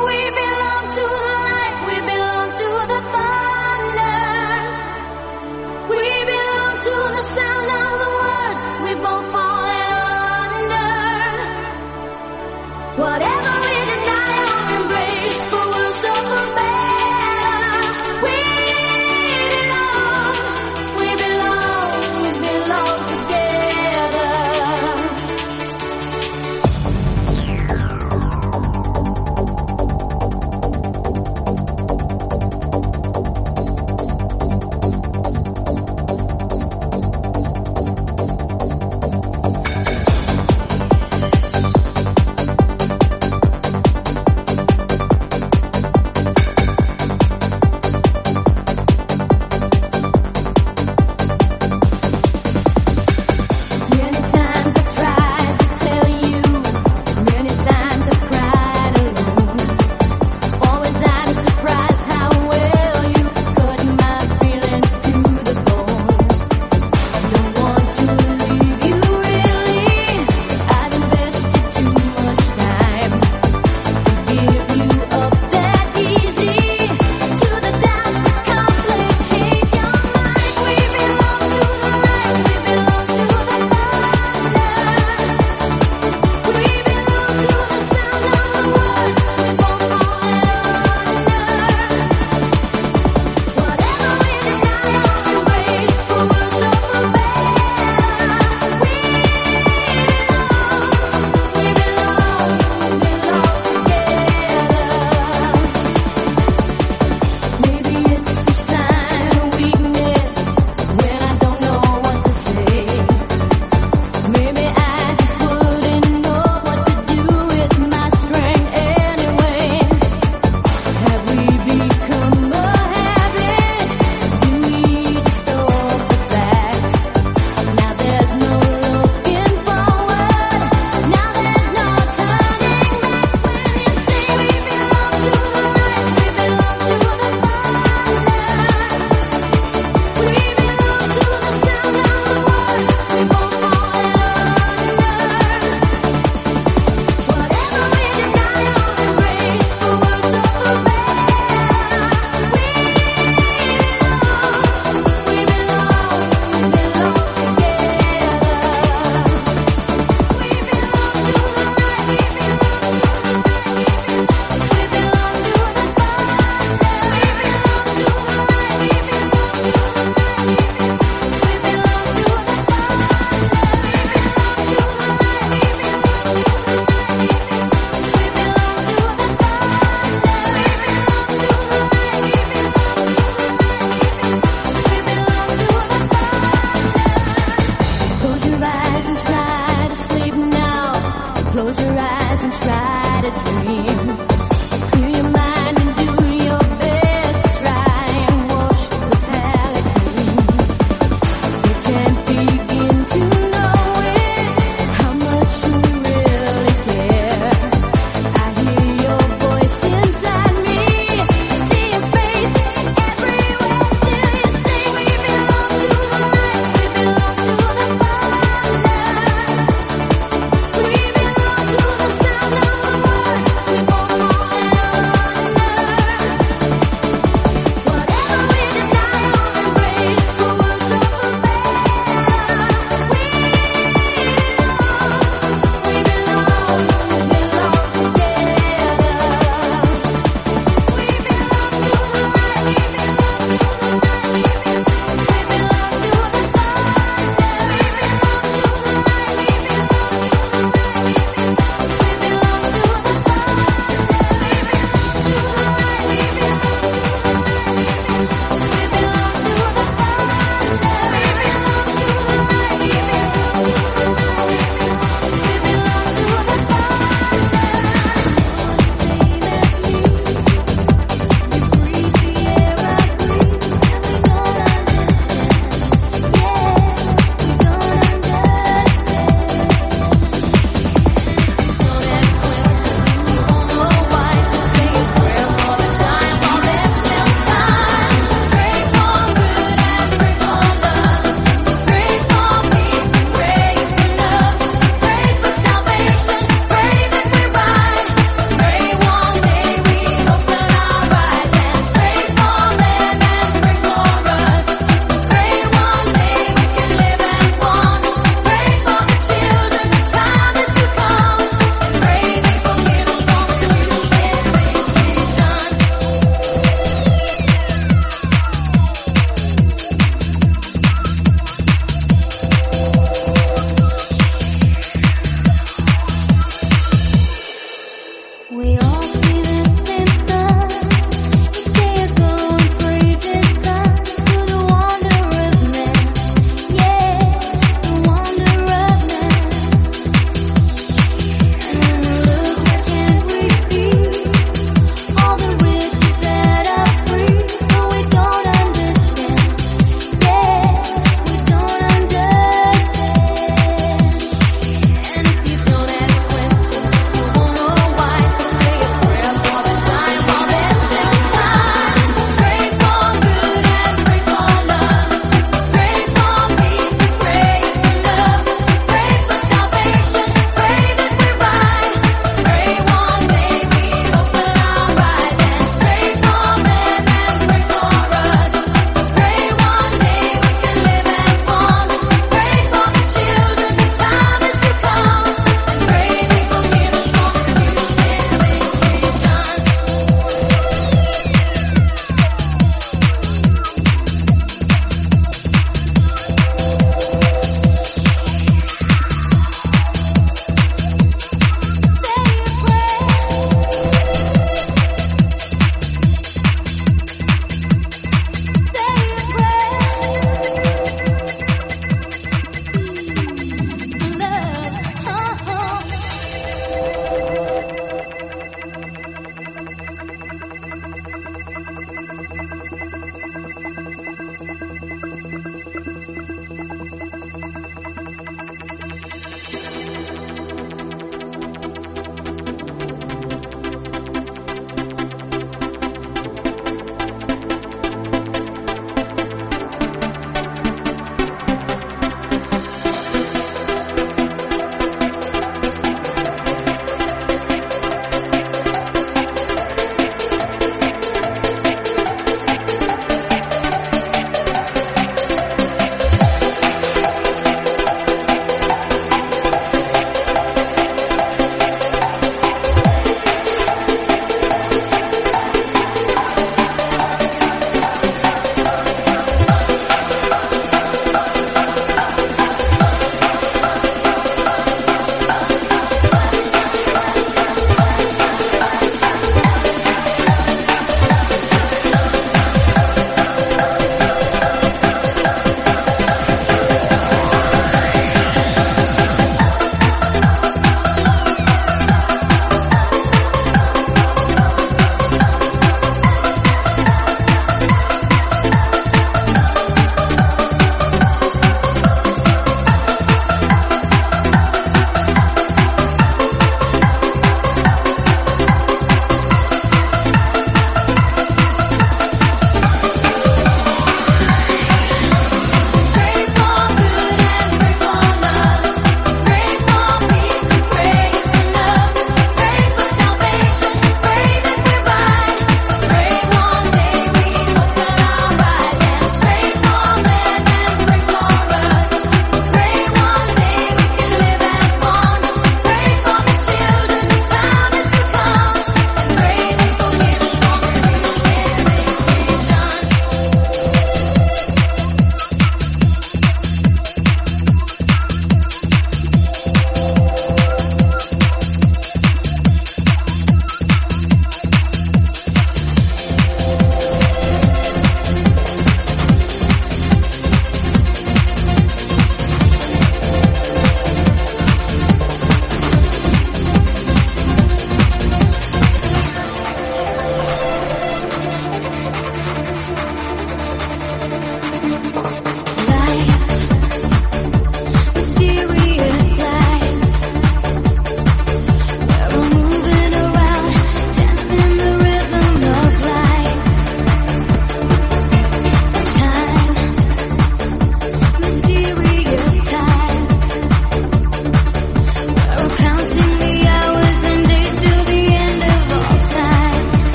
We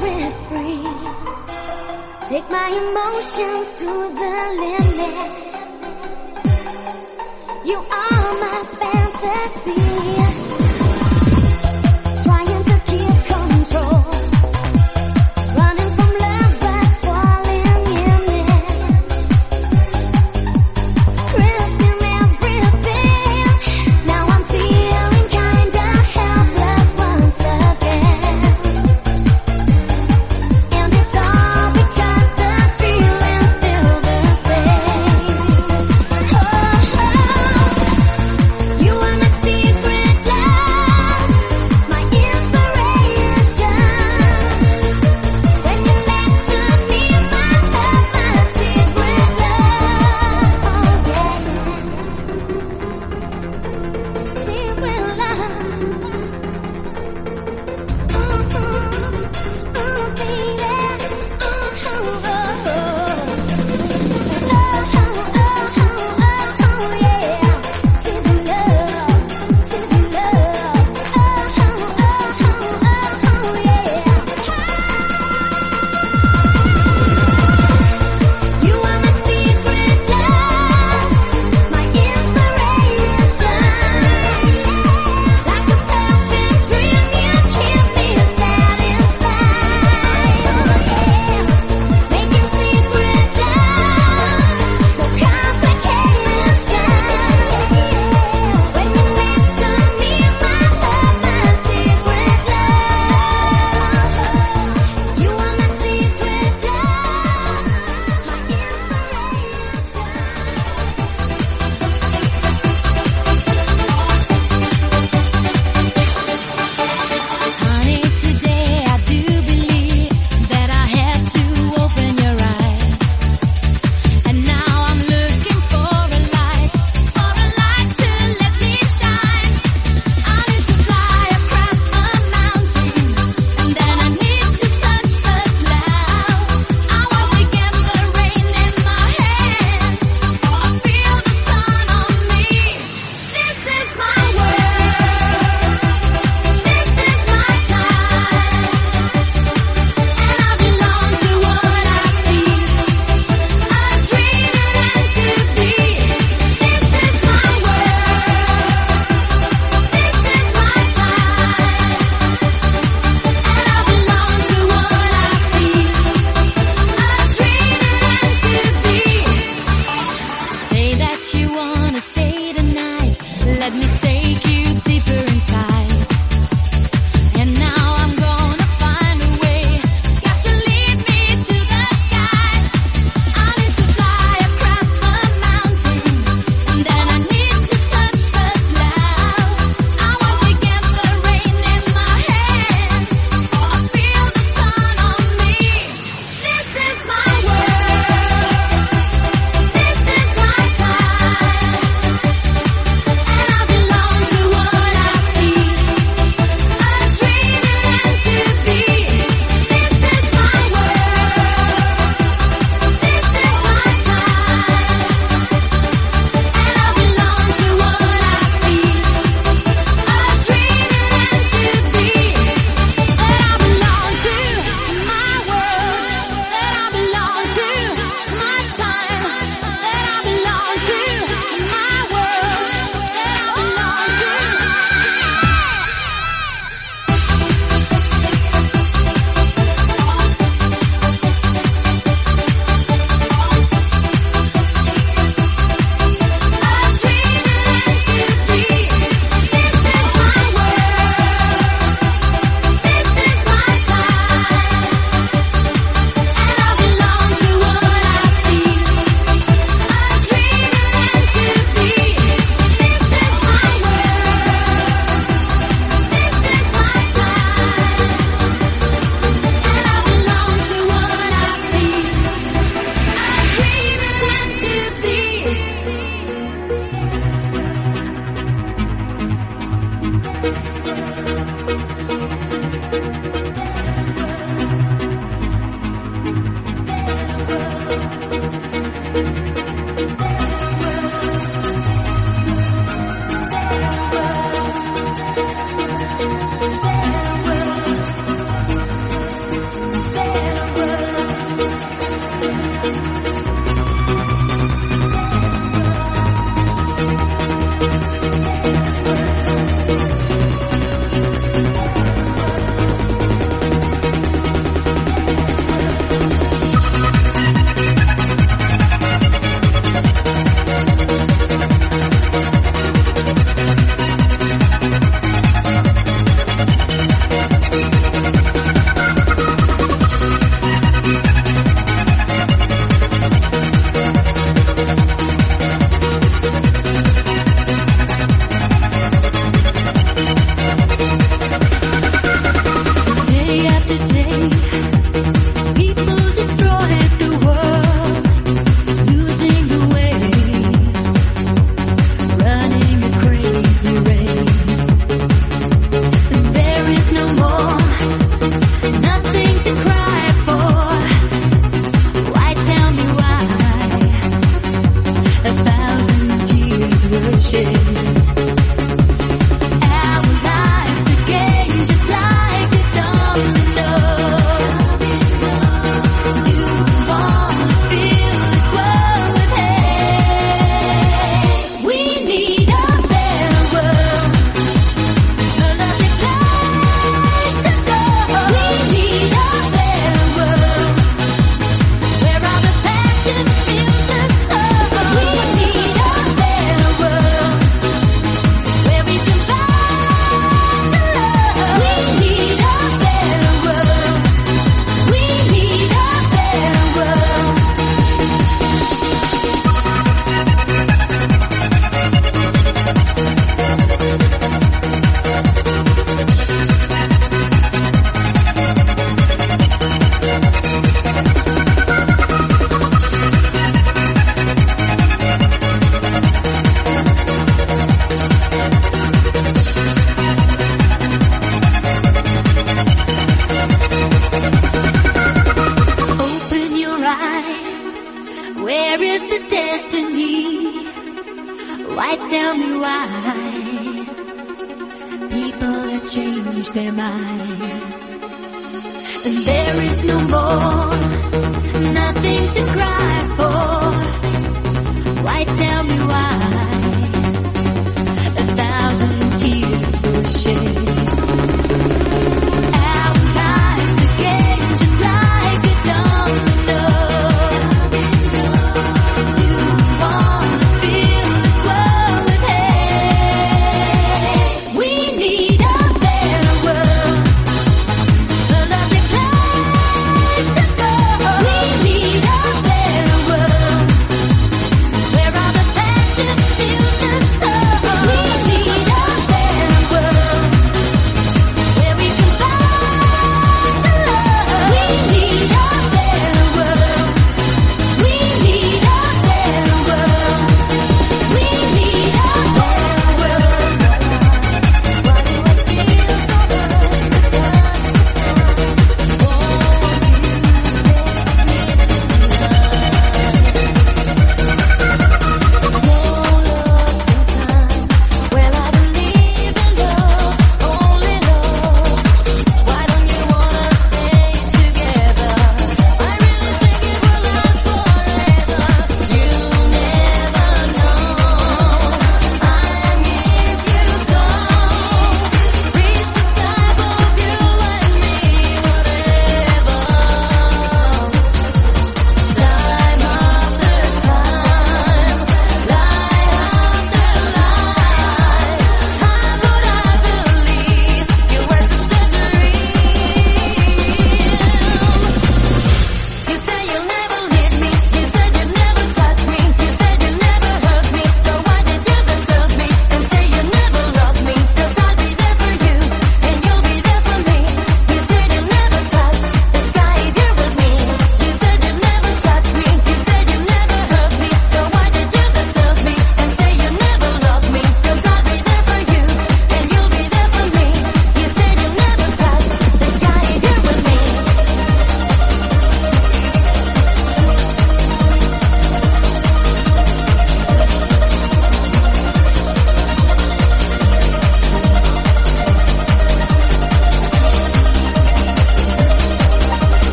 free. Take my emotions to the limit. You are my fantasy.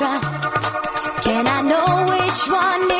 trust. Can I know which one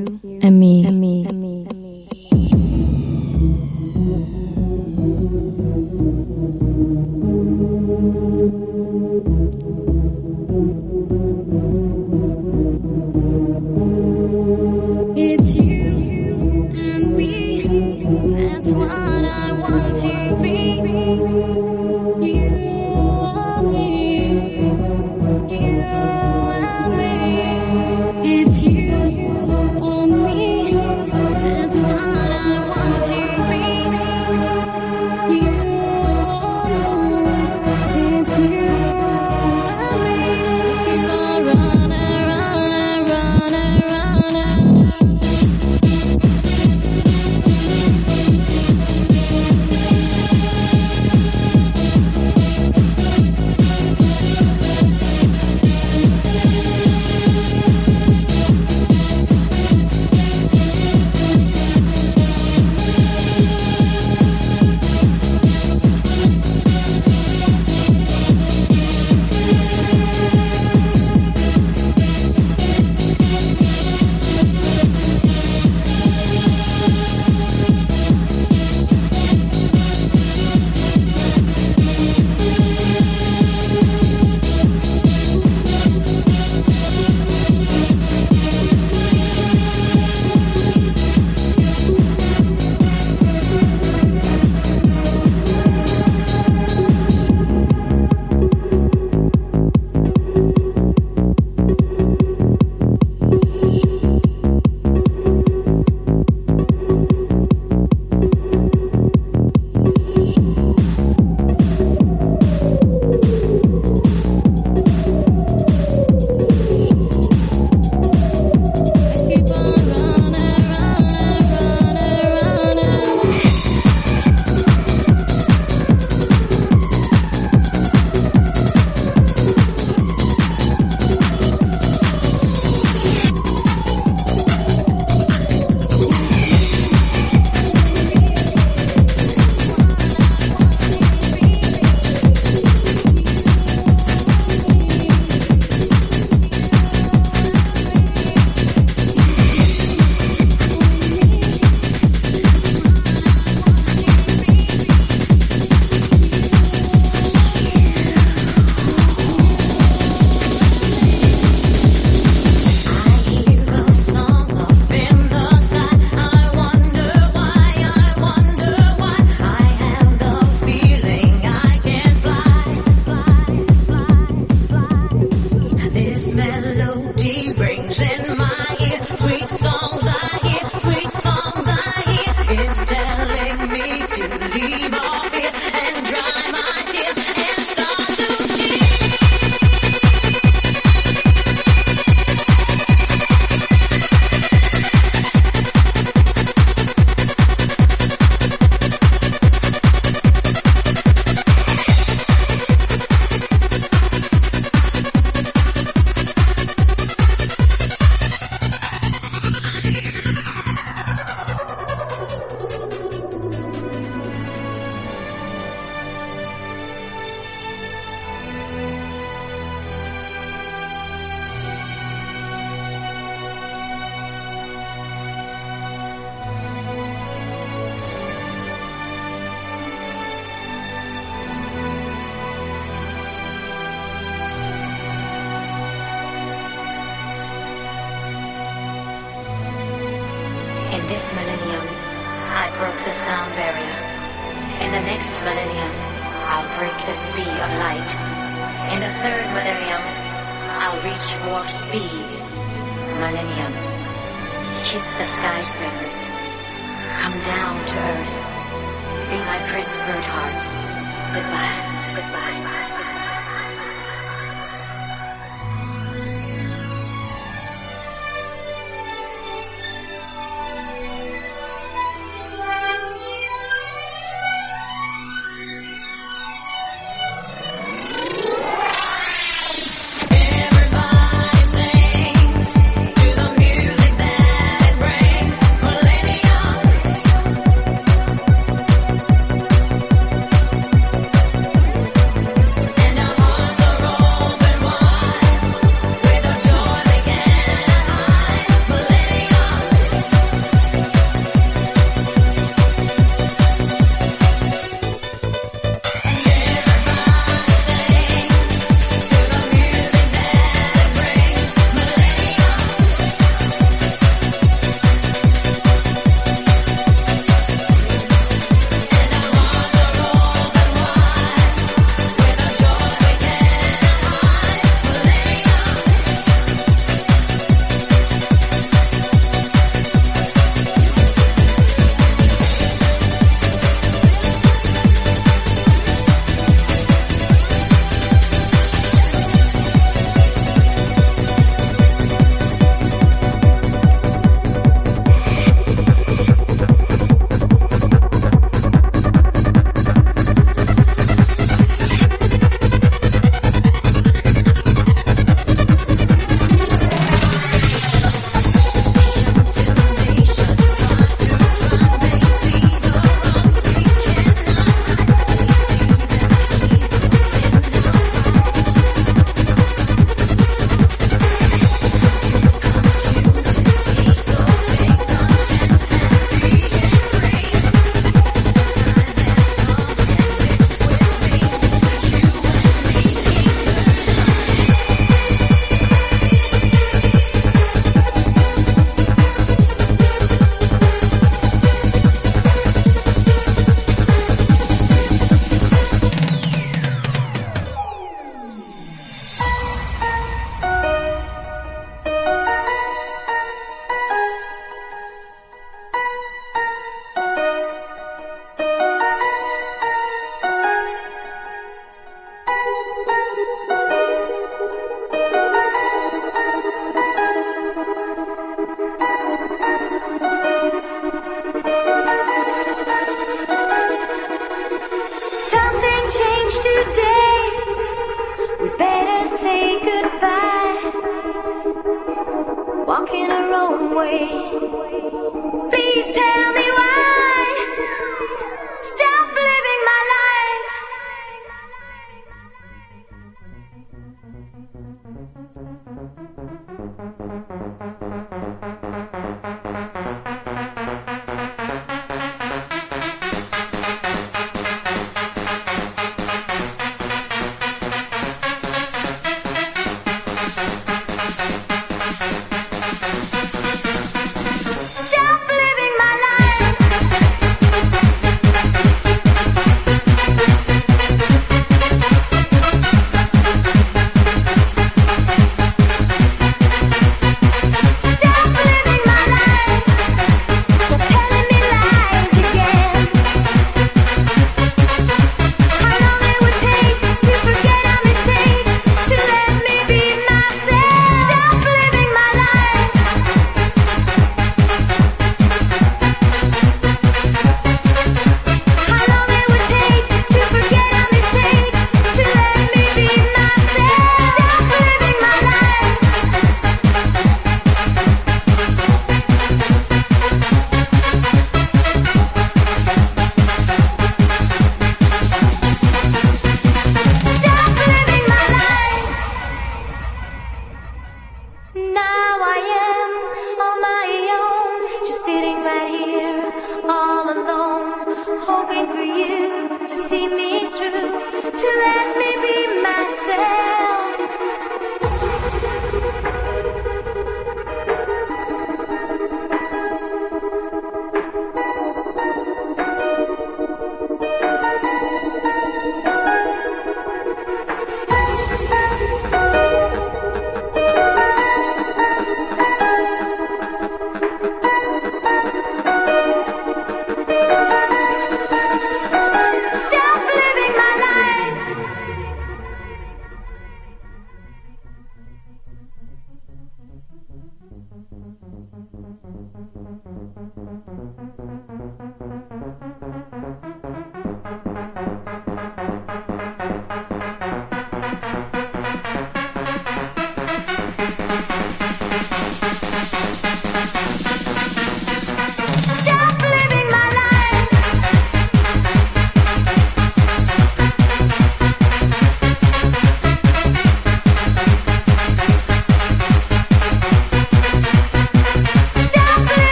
Kiss the skyscrapers. Come down to earth. Be my Prince Birdheart. Goodbye. Goodbye.